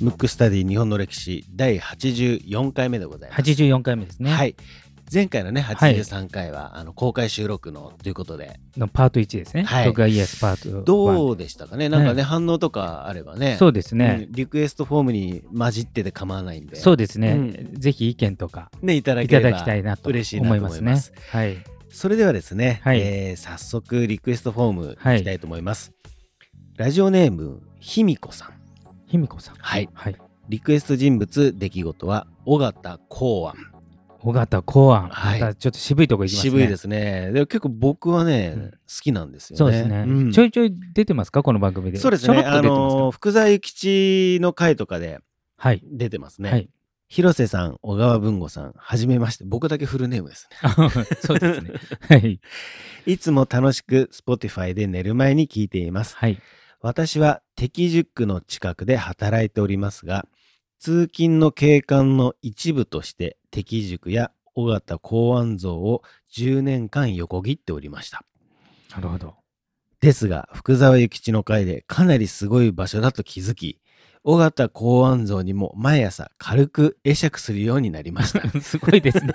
ムックスタディ日本の歴史第84回目でございます。84回目ですね。はい。前回のね、83回は、あの公開収録のということで、のパート1ですね。はい徳川家康パート1。どうでしたかね？なんかね、ね反応とかあればね。そうですねうん。リクエストフォームに混じってて構わないんで、そうですね、うぜひ意見とかね、いただければだきたいなと嬉しいなと思いますね。はい。それではですね、はいえー早速リクエストフォームはいいきたいと思います。ラジオネーム、ひみこさん。卑弥呼さん。はい。はい。リクエスト人物、出来事は、尾形公安。尾形公安。はいまたちょっと渋いとこ行きますね。。渋いですすね。で結構僕はね、うん好きなんですよね。そうですね、んちょいちょい出てますか？この番組で。そうですね。あの福沢諭吉の回とかではい。出てますね。はい。広瀬さん、小川文吾さん、はじめまして。僕だけフルネームですね。そうですね。はい。いつも楽しく Spotify で寝る前に聞いています。はい。私は敵塾の近くで働いておりますが、通勤の景観の一部として敵塾や尾形公安像を10年間横切っておりました。なるほど。ですが、福沢諭吉の会でかなりすごい場所だと気づき、尾形公安像にも毎朝軽く会釈するようになりました。すごいですね。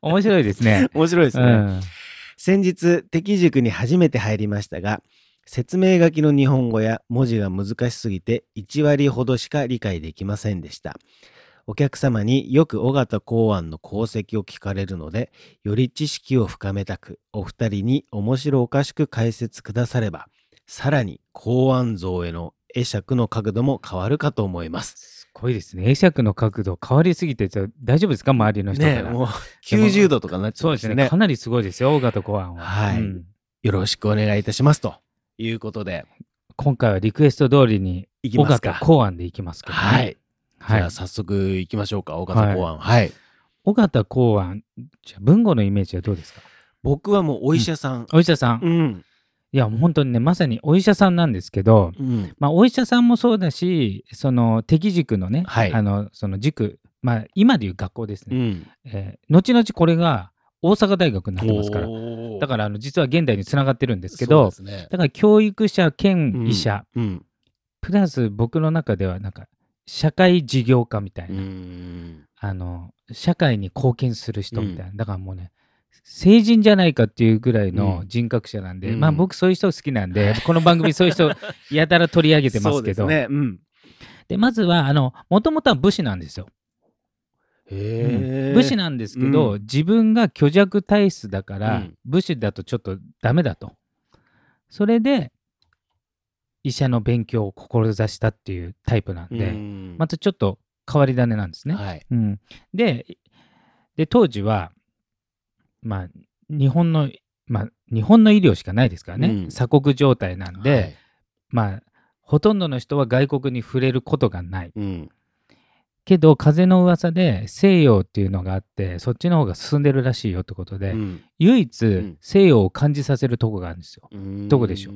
面白いですね。面白いですね。うん。先日、敵塾に初めて入りましたが、説明書きの日本語や文字が難しすぎて1割ほどしか理解できませんでした。お客様によく尾形公安の功績を聞かれるので、より知識を深めたく、お二人に面白おかしく解説くだされば、さらに公安像への会釈の角度も変わるかと思います。すごいですね。会釈の角度変わりすぎて大丈夫ですか？周りの人から。ねえもう90度とかなっちゃそううんですね。かなりすごいですよ、尾形公安は。はいうんよろしくお願いいたします。ということで、今回はリクエスト通りに尾いきますか形。公安でいきますけどね。はい。はいじゃあ早速行きましょうか、尾形公安。はい。尾形公安、じゃあ文吾のイメージはどうですか？僕はもうお医者さん。お医者さん。うん。いや、もう本当にね、まさにお医者さんなんですけど、うん。まあ、お医者さんもそうだし、その敵塾のね、はいあのその塾、まあ、今でいう学校ですね、うん。えー後々これが大阪大学になってますから、だからあの実は現代につながってるんですけど、ね。だから教育者兼医者、うん。プラス僕の中ではなんか社会事業家みたいな、うん。あの社会に貢献する人みたいな、だからもうね成人じゃないかっていうぐらいの人格者なんで、うん。まあ僕そういう人好きなんで、この番組そういう人 やたら取り上げてますけど。ね。うん。でまずはあのもともとは武士なんですよ、武士なんですけど、う自分が虚弱体質だから、うん。武士だとちょっとダメだと。それで医者の勉強を志したっていうタイプなんで、うん。またちょっと変わり種なんですね、はい。うん、でで当時はまあ日本のまあ日本の医療しかないですからね、うん。鎖国状態なんで、はい。まあほとんどの人は外国に触れることがない。うん。けど風の噂で西洋っていうのがあってそっちの方が進んでるらしいよってことで、うん。唯一ん。西洋を感じさせるとこがあるんですよ。どこでしょう？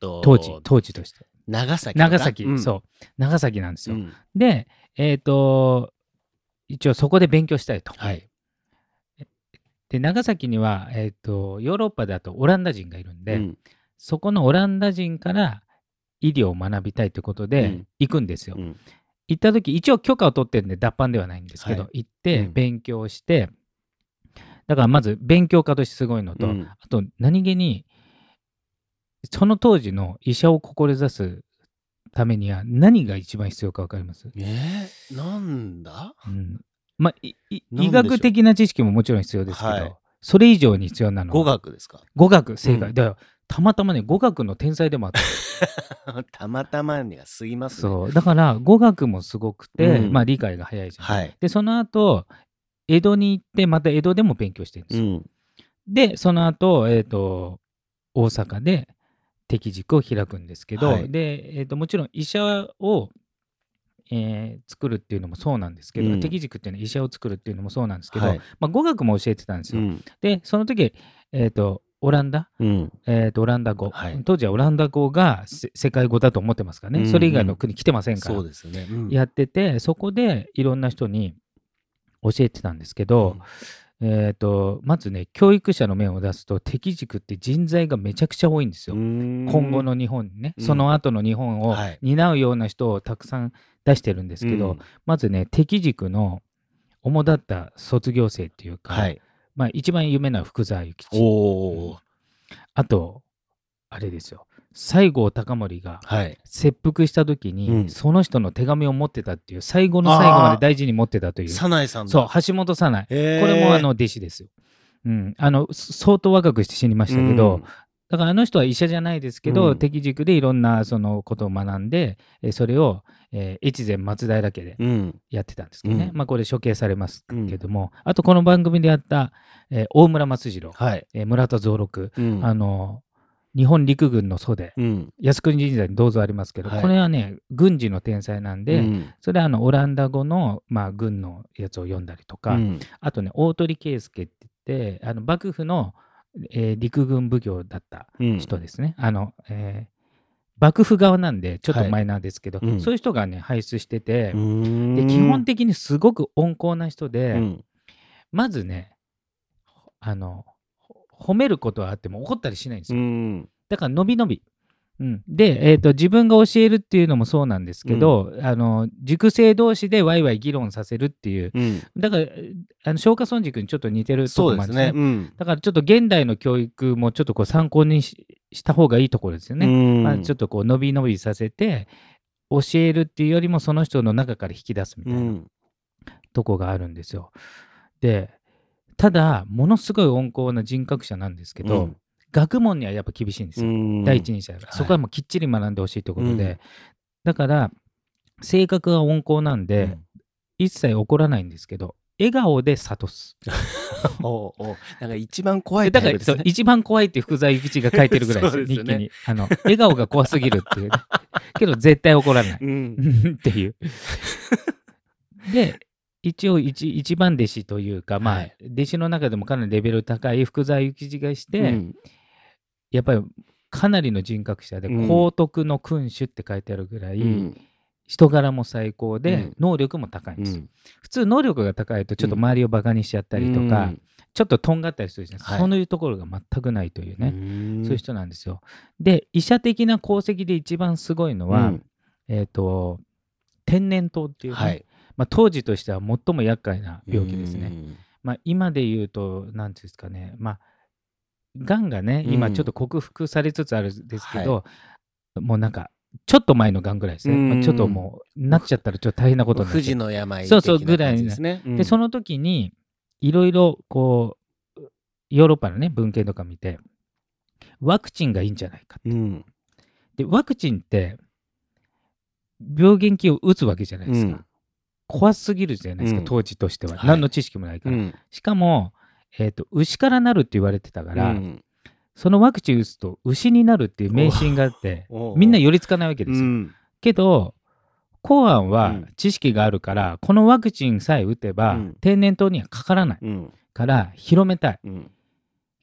当時当時として。長崎。長崎、うん。そう。長崎なんですよ、うん。でえっ、と一応そこで勉強したいと、はい。で長崎には、えー、とヨーロッパだとオランダ人がいるんで、うん。そこのオランダ人から医療を学びたいということでうん。行くんですよ。うん行った時一応許可を取ってるんで脱藩ではないんですけど、は行ってうん。勉強して、だからまず勉強家としてすごいのと、うん。あと何気にその当時の医者を志すためには何が一番必要か分かります、えー、なんだ？うん。まあ、医学的な知識ももちろん必要ですけど、はい。それ以上に必要なのは語学ですか？語学正解、うん。だからたまたまね語学の天才でもあった。たまたまにが過ぎますね。そう。だから語学もすごくて、うん。まあ理解が早いじゃん、はい。でその後江戸に行ってまた江戸でも勉強してるんですよ、うん。でその後、えっ、と大阪で敵塾を開くんですけど、はい。で、えー、ともちろん医者を、えー作るっていうのもそうなんですけど、うん。敵塾っていうのは医者を作るっていうのもそうなんですけど、はい。まあ、語学も教えてたんですよ、うん。でその時、えー、とオランダ？うん。えー、とオランダ語、はい。当時はオランダ語がせ世界語だと思ってますからね、うんうん。それ以外の国来てませんから。そうですよね。うん。やっててそこでいろんな人に教えてたんですけど、えー、とまずね教育者の面を出すと敵軸って人材がめちゃくちゃ多いんですよ。今今後の日本にね、うん。その後の日本をはい。担うような人をたくさん出してるんですけど、まずね敵軸の主だった卒業生っていうか、はい。まあ、一番有名な福沢諭吉。おお。あとあれですよ。西郷隆盛がはい。切腹した時に、うん。その人の手紙を持ってたっていう最後の最後まで大事に持ってたという。早苗さんだ。そう橋本早苗これもあの弟子ですよ。うん、あのそ相当若くして死にましたけど、だからあの人は医者じゃないですけど、うん。敵軸でいろんなそのことを学んで、えーそれを、えー越前松平家で。やってたんですけどね、うん。まあこれ処刑されますけども、あとこの番組でやった、えー大村松次郎、はい。えー村田蔵六、うん。あの日本陸軍の祖で、うん。靖国神社に銅像ありますけど、はい。これはね軍事の天才なんで、うん。それはあのオランダ語の、まあ、軍のやつを読んだりとか、うん。あとね、大鳥圭介って言って、あの幕府の、えー陸軍奉行だったうん人ですね。あの、えー幕府側なんで、ちょっとマイナーですけど、はいうんそういう人がね、輩出してて、うんで基本的にすごく温厚な人で、うんまずね、あの、ほ褒めることはあっても怒ったりしないんですうよ。んだから、のびのび。うん、で、えーと、自分が教えるっていうのもそうなんですけど、あの塾生同士でワイワイ議論させるっていううん。だから、あの松下村塾にちょっと似てるところもあるんですね。うん。だからちょっと現代の教育もちょっとこう参考にしした方がいいところですよね。まあ、ちょっとこう伸び伸びさせて教えるっていうよりもその人の中から引き出すみたいなとこがあるんですよ。でただものすごい温厚な人格者なんですけど、うん学問にはやっぱ厳しいんですよ。第一人者そこはもうきっちり学んでほしいということで、うん。だから性格が温厚なんで、一切怒らないんですけど笑顔で諭す。おうおう。なんか一番怖いだから。そう一番怖いって福沢諭吉が書いてるぐらいですそうですよね。日記に。あの笑顔が怖すぎるっていうね。けど絶対怒らない。うん。っていう。で一応一一番弟子というかまあ、はい。弟子の中でもかなりレベル高い福沢諭吉がして、うんやっぱりかなりの人格者で、うん皇徳の君主って書いてあるぐらい、うん。人柄も最高で、うん。能力も高いんです普通能力が高いとちょっと周りをバカにしちゃったりとか、ちょっととんがったりするじゃないですか、はい。そういうところが全くないというね、ねそういう人なんですよ。で、医者的な功績で一番すごいのは、うん。えっ、と、天然痘っていうね、はい。まあ、当時としては最も厄介な病気ですね。ね。まあ、今で言うと、なんていうんですかね、まあ、がんがね、今うんちょっと克服されつつあるんですけど、もうなんか、ちょっと前のがんぐらいですね。うんまあちょっともう、なっちゃったらちょっと大変なことになっ富ちゃう士の病そうそう的な感じですね。で、その時に、いろいろこう、ヨーロッパのね、文献とか見て、ワクチンがいいんじゃないか。うんで、ワクチンって、病原菌を打つわけじゃないですか。うん怖すぎるじゃないですか、うん当時としては。はい何の知識もないから。うんしかも、えーと、牛からなるって言われてたから、うん。そのワクチン打つと牛になるっていう迷信があって、みんな寄りつかないわけですよ。うん。けど、公安うはん。知識があるから、このワクチンさえ打てば、うん。天然痘にはかからないうん。から広めたい。うん。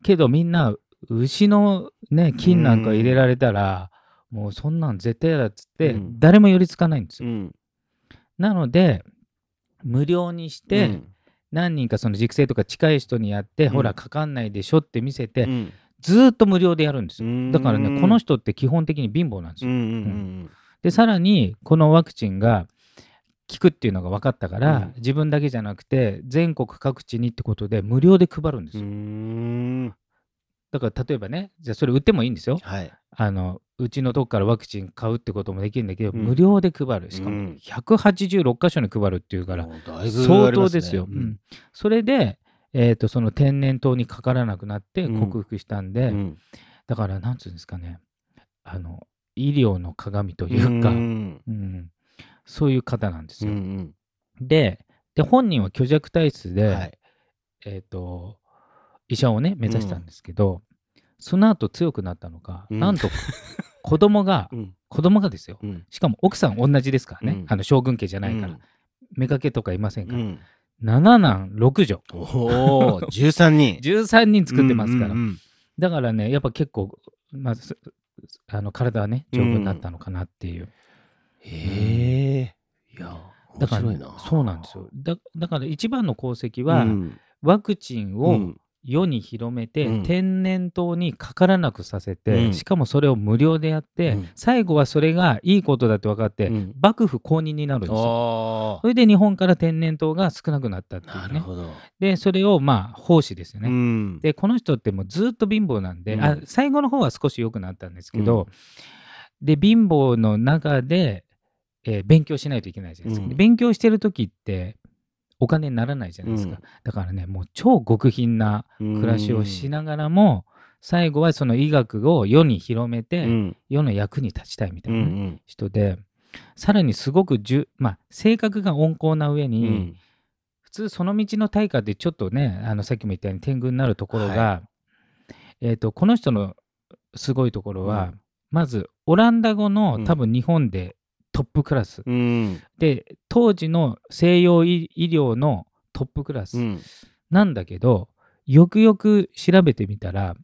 けどみんな牛のね菌なんか入れられたら、もうそんなん絶対嫌だっつって、うん。誰も寄りつかないんですよ。うん。なので無料にして、うん何人かその塾生とか近い人にやって、うん。ほらかかんないでしょって見せて、うん。ずーっと無料でやるんですよ。うん。だからねこの人って基本的に貧乏なんですよ。うんうんでさらにこのワクチンが効くっていうのが分かったから、うん。自分だけじゃなくて全国各地にってことで無料で配るんですうよ。んだから例えばねじゃあそれ売ってもいいんですよ。はい。あのうちのとこからワクチン買うってこともできるんだけど、うん。無料で配る。しかもうん。186箇所に配るっていうから、相当ですよ。ううん。んそれで、えー、とその天然痘にかからなくなってうん。克服したんで、うん。だからなんつうんですかね。あの医療の鏡というか、ううん。んそういう方なんですうよ。ん。でで本人は虚弱体質で、はい。えー、と医者をね目指したんですけど、その後強くなったのか、うん。なんと子供が うん。子供がですよ。うん。しかも奥さん同じですからね、うん。あの将軍家じゃないから、妾とかいませんから、うん。7男6女。おお13人。13人作ってますから、うんうんだからねやっぱ結構、まあ、すあの体はね丈夫になったのかなっていう、へえいやだから面白いな。そうなんですよ。だだから一番の功績は、うん。ワクチンを世に広めて、うん、天然痘にかからなくさせて、うん、しかもそれを無料でやって、うん、最後はそれがいいことだと分かって、幕府公認になるんですよ。それで日本から天然痘が少なくなったっていうね。でそれをまあ奉仕ですよね。でこの人ってもうずっと貧乏なんで、あ最後の方は少し良くなったんですけど、で貧乏の中で、えー、勉強しないといけないじゃないですか。勉強してる時ってお金にならないじゃないですか、うん、だからねもう超極貧な暮らしをしながらも、最後はその医学を世に広めて、うん、世の役に立ちたいみたいな、人でさらにすごくじゅ、まあ、性格が温厚な上に、うん、普通その道の大化ってちょっとねあのさっきも言ったように天狗になるところが、はい、えーと、この人のすごいところは、まずオランダ語の多分日本でトップクラス、うん、で当時の西洋医療のトップクラスなんだけど、よくよく調べてみたら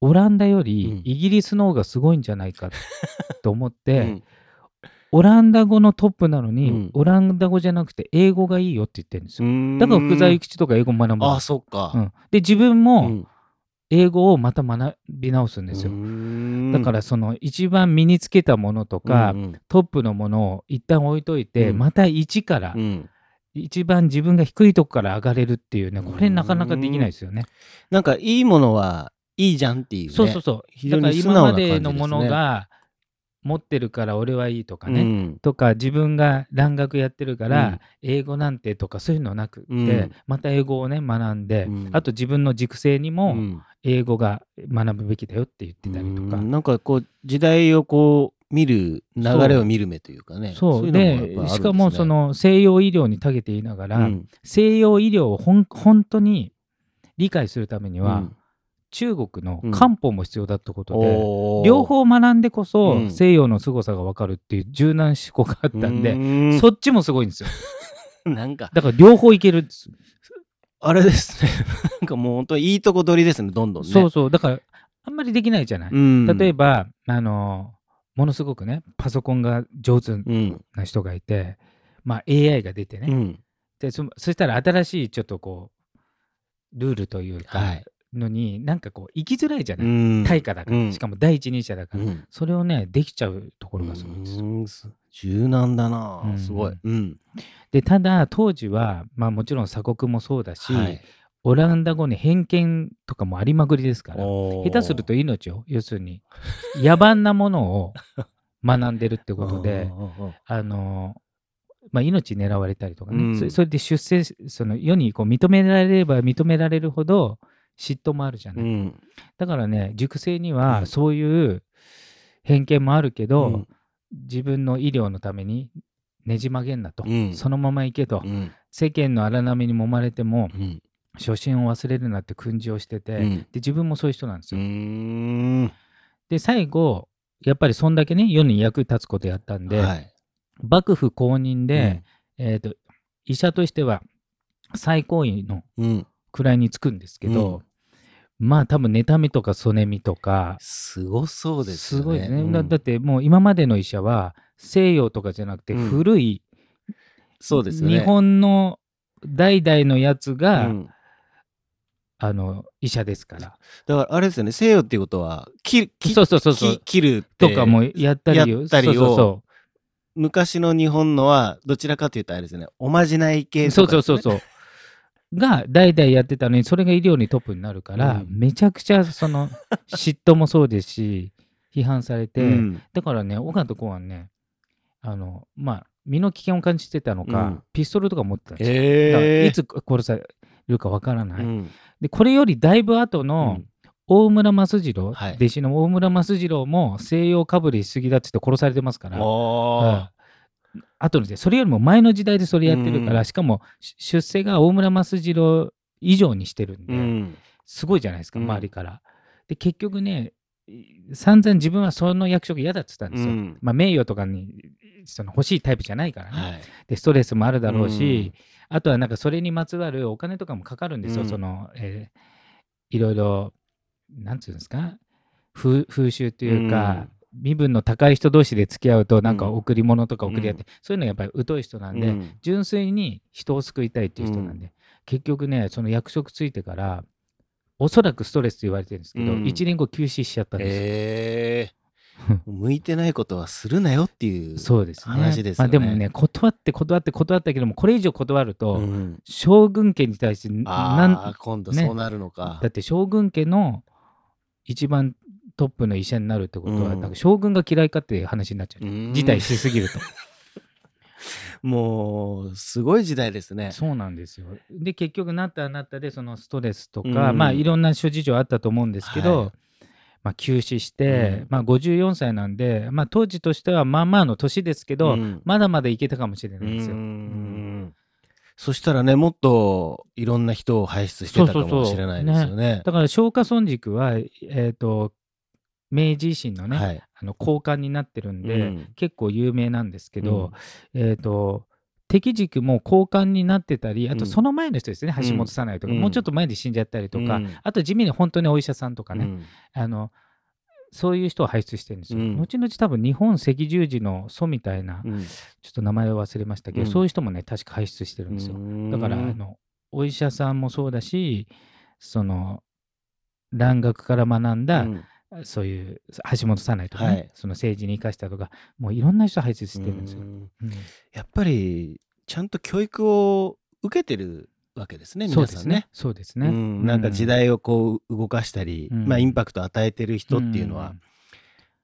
オランダよりイギリスの方がすごいんじゃないかと思って、うん、オランダ語のトップなのに、うん、オランダ語じゃなくて英語がいいよって言ってるんですよ。だから福沢諭吉とか英語学ぶ。あ、そっか。うん、で自分も英語をまた学び直すんですよ。だからその一番身につけたものとか、うんうん、トップのものを一旦置いといて、うん、また一から、うん、一番自分が低いとこから上がれるっていうねこれなかなかできないですよね。なんかいいものはいいじゃんっていう、ね、そうそうそう。だから今までのものが持ってるから俺はいいとかね、うん、とか自分が蘭学やってるから英語なんてとかそういうのなくて、うん、また英語をね学んで、うん、あと自分の軸性にも英語が学ぶべきだよって言ってたりとか、なんかこう時代をこう見る流れを見る目というかね。そう。で、ね、しかもその西洋医療に長けていながら、西洋医療をほん本当に理解するためには、中国の漢方も必要だってことで、うん、両方学んでこそ西洋の凄さが分かるっていう柔軟思考があったんで、うん、そっちもすごいんですよ。なんか。だから両方いけるんです。あれですね。なんかもう本当いいとこ取りですねどんどんね。そうそう。だからあんまりできないじゃない。うん、例えばあのものすごくねパソコンが上手な人がいて、まあ AI が出てね、でそそしたら新しいちょっとこうルールというか、はい、のになんかこう生きづらいじゃない、うん、対価だから、うん、しかも第一人者だから、うん、それをねできちゃうところがすごいです。柔軟だな、すごい、でただ当時は、まあ、もちろん鎖国もそうだし、はい、オランダ語に偏見とかもありまくりですから下手すると命を要するに野蛮なものを学んでるってことであのまあ、命狙われたりとかね、それで出世その世にこう認められれば認められるほど嫉妬もあるじゃない、うん、だからね熟成にはそういう偏見もあるけど、うん、自分の医療のためにねじ曲げんなと、うん、そのまま行けと、世間の荒波に揉まれても、初心を忘れるなって訓示をしてて、で自分もそういう人なんですよ。で最後やっぱりそんだけね世に役立つことやったんで、はい、幕府公認で、えーと、医者としては最高位の位につくんですけど、うん、まあ多分妬みとかそねみとかすごそうですね。すごいですね、うん、だ。だってもう今までの医者は西洋とかじゃなくて古い、うん、そうですね、日本の代々のやつが、あの医者ですから。だからあれですよね。西洋っていうことは切そうそうそうそう。切るとかもやったりやったりをそうそう昔の日本のはどちらかというとあれですね。おまじない系とか、ね、そうそうそうそうが代々やってたのにそれが医療にトップになるから、うん、めちゃくちゃその 嫉妬もそうですし批判されて、うん、だからね岡田公はねあのまあ身の危険を感じてたのか、うん、ピストルとか持ってたんですよ、えー、いつ殺されるかわからない、でこれよりだいぶ後の、大村益次郎、はい、弟子の大村益次郎も西洋かぶりしすぎだっつって殺されてますから、後の時代それよりも前の時代でそれやってるから、うん、しかも出世が大村益次郎以上にしてるんで、うん、すごいじゃないですか、周りから。で結局ね散々自分はその役職嫌だって言ったんですよ。うん、まあ、名誉とかにその欲しいタイプじゃないからね、はい、でストレスもあるだろうし、あとはなんかそれにまつわるお金とかもかかるんですよ、その、えー、いろいろなんていうんですか風習というか、身分の高い人同士で付き合うとなんか贈り物とか贈り合って、うん、そういうのやっぱり疎い人なんで、うん、純粋に人を救いたいっていう人なんで、結局ねその役職ついてからおそらくストレスと言われてるんですけど、うん。1年後休止しちゃったんですよ。えー。向いてないことはするなよっていうそうですね。話ですよね。まあ、でもね断って断って断ったけどもこれ以上断ると、うん。将軍家に対してなん今度ねそうなるのか、だって将軍家の一番トップの医者になるってことは、うん。なんか将軍が嫌いかっていう話になっちゃう、うん。辞退しすぎると。もうすごい時代ですね。そうなんですよ。で結局なったらなったでそのストレスとか、うん。まあいろんな諸事情あったと思うんですけど、はい。まあ、休止して、うん。まあ、54歳なんで、まあ、当時としてはまあまあの年ですけど、うん。まだまだいけたかもしれないですよ。そしたらねもっといろんな人を輩出してたかもしれないですよね。だから松下村塾は、えー、と明治維新のね、はい。あの交換になってるんで、うん。結構有名なんですけど、えっ、と敵軸も交換になってたりあとうん。その前の人ですね、うん。橋本さないとか、うん。もうちょっと前で死んじゃったりとか、うん。あと地味に本当にお医者さんとかね、うん。あのそういう人を輩出してるんですよ。うん。後々多分日本赤十字の祖みたいな、うん。ちょっと名前を忘れましたけど、うん。そういう人もね確か輩出してるんですよ。だからあのお医者さんもそうだしその蘭学から学んだ、うんそういう橋本さないとかね、はいその政治に生かしたとかもういろんな人輩出してるんですよ。うんうんやっぱりちゃんと教育を受けてるわけですねそうですね皆さんね。。そうですね。うんなんか時代をこう動かしたり、うんまあインパクトを与えてる人っていうのは、ん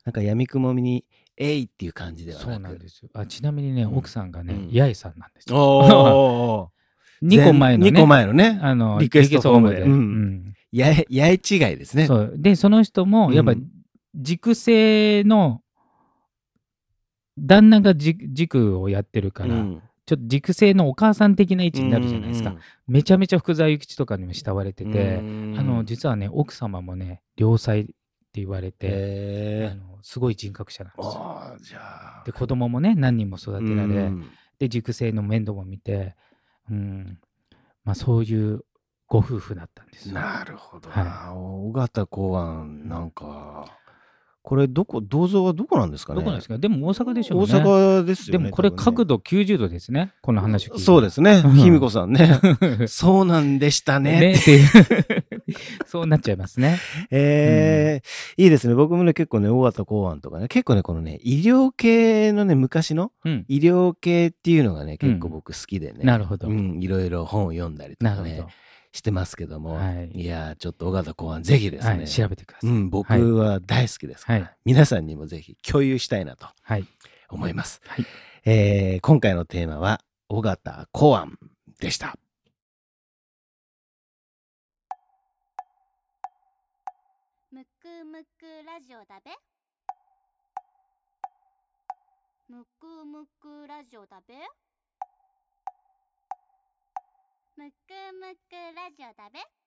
なんか闇雲に「えい!」っていう感じではなくそうなんですよ。あちなみにね、うん奥さんがね、うん八重さんなんですよ。おー 2個前のね、2個前のねあのリクエストホームでやえやえ違いですね。そう。で、その人も、やっぱうん軸性の、旦那がじ軸をやってるから、うん。ちょっと軸性のお母さん的な位置になるじゃないですか。うんうんめちゃめちゃ福沢諭吉とかにも慕われてて、うん。あの実はね、奥様もね、良妻って言われて、へあのすごい人格者なんですよ。で、子供もね、何人も育てられ、うん。で、塾生の面倒も見て、うん、まあそういうご夫婦だったんですよ。なるほどはな。尾形公安なんかこれどこ銅像はどこなんですかね？どこなんですか？でも大阪でしょう大ね。阪ですでよね。もこれ角度度90度ですね。この話を聞いて。そうですね。うん卑弥呼さんね。ね そうなんでしたね。っていう そうなっちゃいますね。えーいいですね。僕もね、結構ね、大型公安とかね、結構ね、このね、医療系のね、昔のうん。医療系っていうのがね、結構うん僕好きでね。なるほど。うん、いろいろ本を読んだりとかねなるほど。、してますけども、はいい、やーちょっと尾形公安ぜひですね、はい。調べてください。うん、僕は大好きですから、はい皆さんにもぜひ共有したいなとはい。思います。はいえー今回のテーマは尾形公安でした。むくむくラジオだべむくむくラジオだべむくむくラジオだべ。